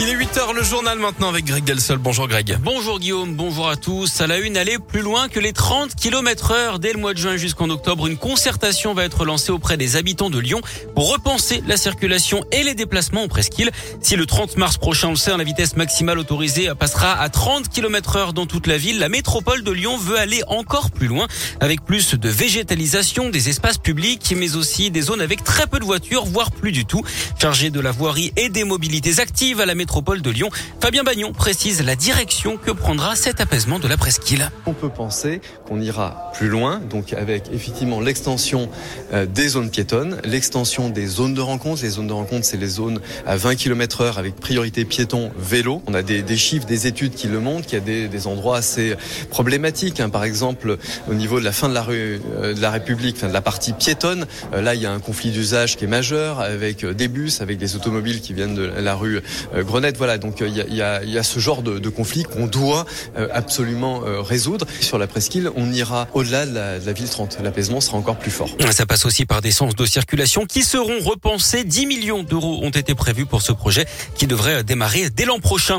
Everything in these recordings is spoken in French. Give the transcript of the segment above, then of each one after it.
Il est 8h, le journal maintenant avec Greg Delsol. Bonjour Greg. Bonjour Guillaume, bonjour à tous. À la une, aller plus loin que les 30 km heure. Dès le mois de juin jusqu'en octobre, une concertation va être lancée auprès des habitants de Lyon pour repenser la circulation et les déplacements en presqu'île. Si le 30 mars prochain, on le sait, la vitesse maximale autorisée passera à 30 km heure dans toute la ville, la métropole de Lyon veut aller encore plus loin avec plus de végétalisation des espaces publics, mais aussi des zones avec très peu de voitures, voire plus du tout. Chargé de la voirie et des mobilités actives à la métropole métropole de Lyon. Fabien Bagnon précise la direction que prendra cet apaisement de la presqu'île. On peut penser qu'on ira plus loin, donc avec effectivement l'extension euh, des zones piétonnes, l'extension des zones de rencontre. Les zones de rencontre, c'est les zones à 20 km heure avec priorité piéton vélo. On a des, chiffres, des études qui le montrent, qu'il y a des, endroits assez problématiques. Hein. Par exemple, au niveau de la fin de la rue euh, de la République, fin de la partie piétonne, euh, là, il y a un conflit d'usage qui est majeur avec des bus, avec des automobiles qui viennent de la rue Grenade voilà, donc il euh, y a, y, a, ce genre de, de conflit qu'on doit euh, absolument euh, résoudre. Sur la presqu'île, on ira au-delà de, de la, ville 30. L'apaisement sera encore plus fort. Ça passe aussi par des sens de circulation qui seront repensés. 10 millions d'euros ont été prévus pour ce projet qui devrait démarrer dès l'an prochain.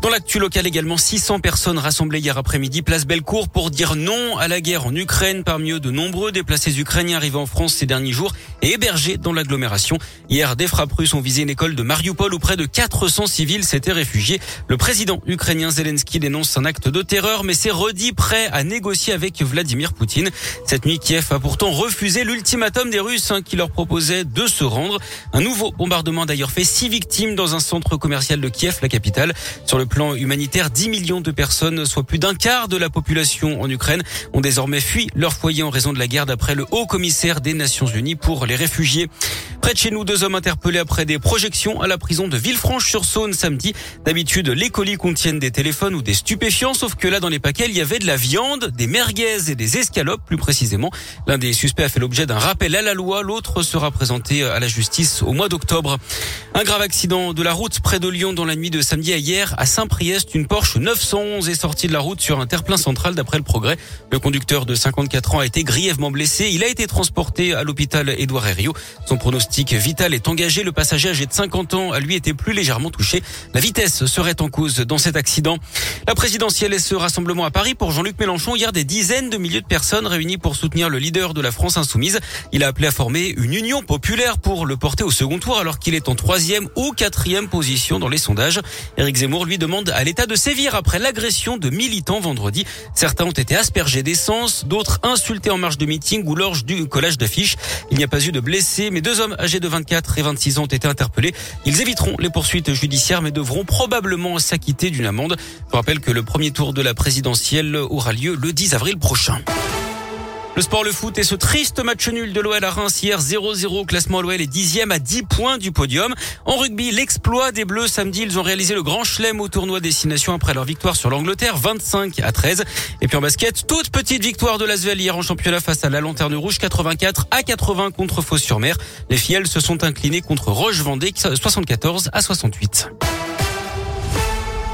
Dans l'actu local également, 600 personnes rassemblées hier après-midi place Bellecour pour dire non à la guerre en Ukraine. Parmi eux, de nombreux déplacés ukrainiens arrivés en France ces derniers jours et hébergés dans l'agglomération. Hier, des frappes russes ont visé une école de Mariupol où près de 400 civils s'étaient réfugiés. Le président ukrainien Zelensky dénonce un acte de terreur, mais s'est redit prêt à négocier avec Vladimir Poutine. Cette nuit, Kiev a pourtant refusé l'ultimatum des Russes hein, qui leur proposait de se rendre. Un nouveau bombardement a d'ailleurs fait six victimes dans un centre commercial de Kiev, la capitale. Sur le plan humanitaire, 10 millions de personnes, soit plus d'un quart de la population en Ukraine, ont désormais fui leur foyer en raison de la guerre d'après le haut commissaire des Nations Unies pour les réfugiés. Près de chez nous, deux hommes interpellés après des projections à la prison de Villefranche-sur-Saône samedi. D'habitude, les colis contiennent des téléphones ou des stupéfiants, sauf que là, dans les paquets, il y avait de la viande, des merguez et des escalopes, plus précisément. L'un des suspects a fait l'objet d'un rappel à la loi, l'autre sera présenté à la justice au mois d'octobre. Un grave accident de la route près de Lyon dans la nuit de samedi à hier à Saint-Priest. Une Porsche 911 est sortie de la route sur un terre-plein central d'après le progrès. Le conducteur de 54 ans a été grièvement blessé. Il a été transporté à l'hôpital Édouard Herriot. Son pronostic vital est engagé. Le passager âgé de 50 ans, lui, était plus légèrement touché. La vitesse serait en cause dans cet accident. La présidentielle est ce rassemblement à Paris pour Jean-Luc Mélenchon. Hier, des dizaines de milliers de personnes réunies pour soutenir le leader de la France insoumise. Il a appelé à former une union populaire pour le porter au second tour alors qu'il est en troisième ou quatrième position dans les sondages. Éric Zemmour lui demande à l'État de sévir après l'agression de militants vendredi. Certains ont été aspergés d'essence, d'autres insultés en marge de meeting ou lors du collage d'affiches. Il n'y a pas eu de blessés, mais deux hommes âgés de 24 et 26 ans ont été interpellés. Ils éviteront les poursuites judiciaires mais devront probablement s'acquitter d'une amende. Je rappelle que le premier tour de la présidentielle aura lieu le 10 avril prochain. Le sport, le foot et ce triste match nul de l'OL à Reims hier 0-0 classement l'OL est dixième à 10 points du podium. En rugby, l'exploit des Bleus samedi, ils ont réalisé le grand chelem au tournoi Destination après leur victoire sur l'Angleterre 25 à 13. Et puis en basket, toute petite victoire de l'Asvel hier en championnat face à la Lanterne Rouge 84 à 80 contre Fos-sur-Mer. Les filles se sont inclinées contre Roche-Vendée 74 à 68.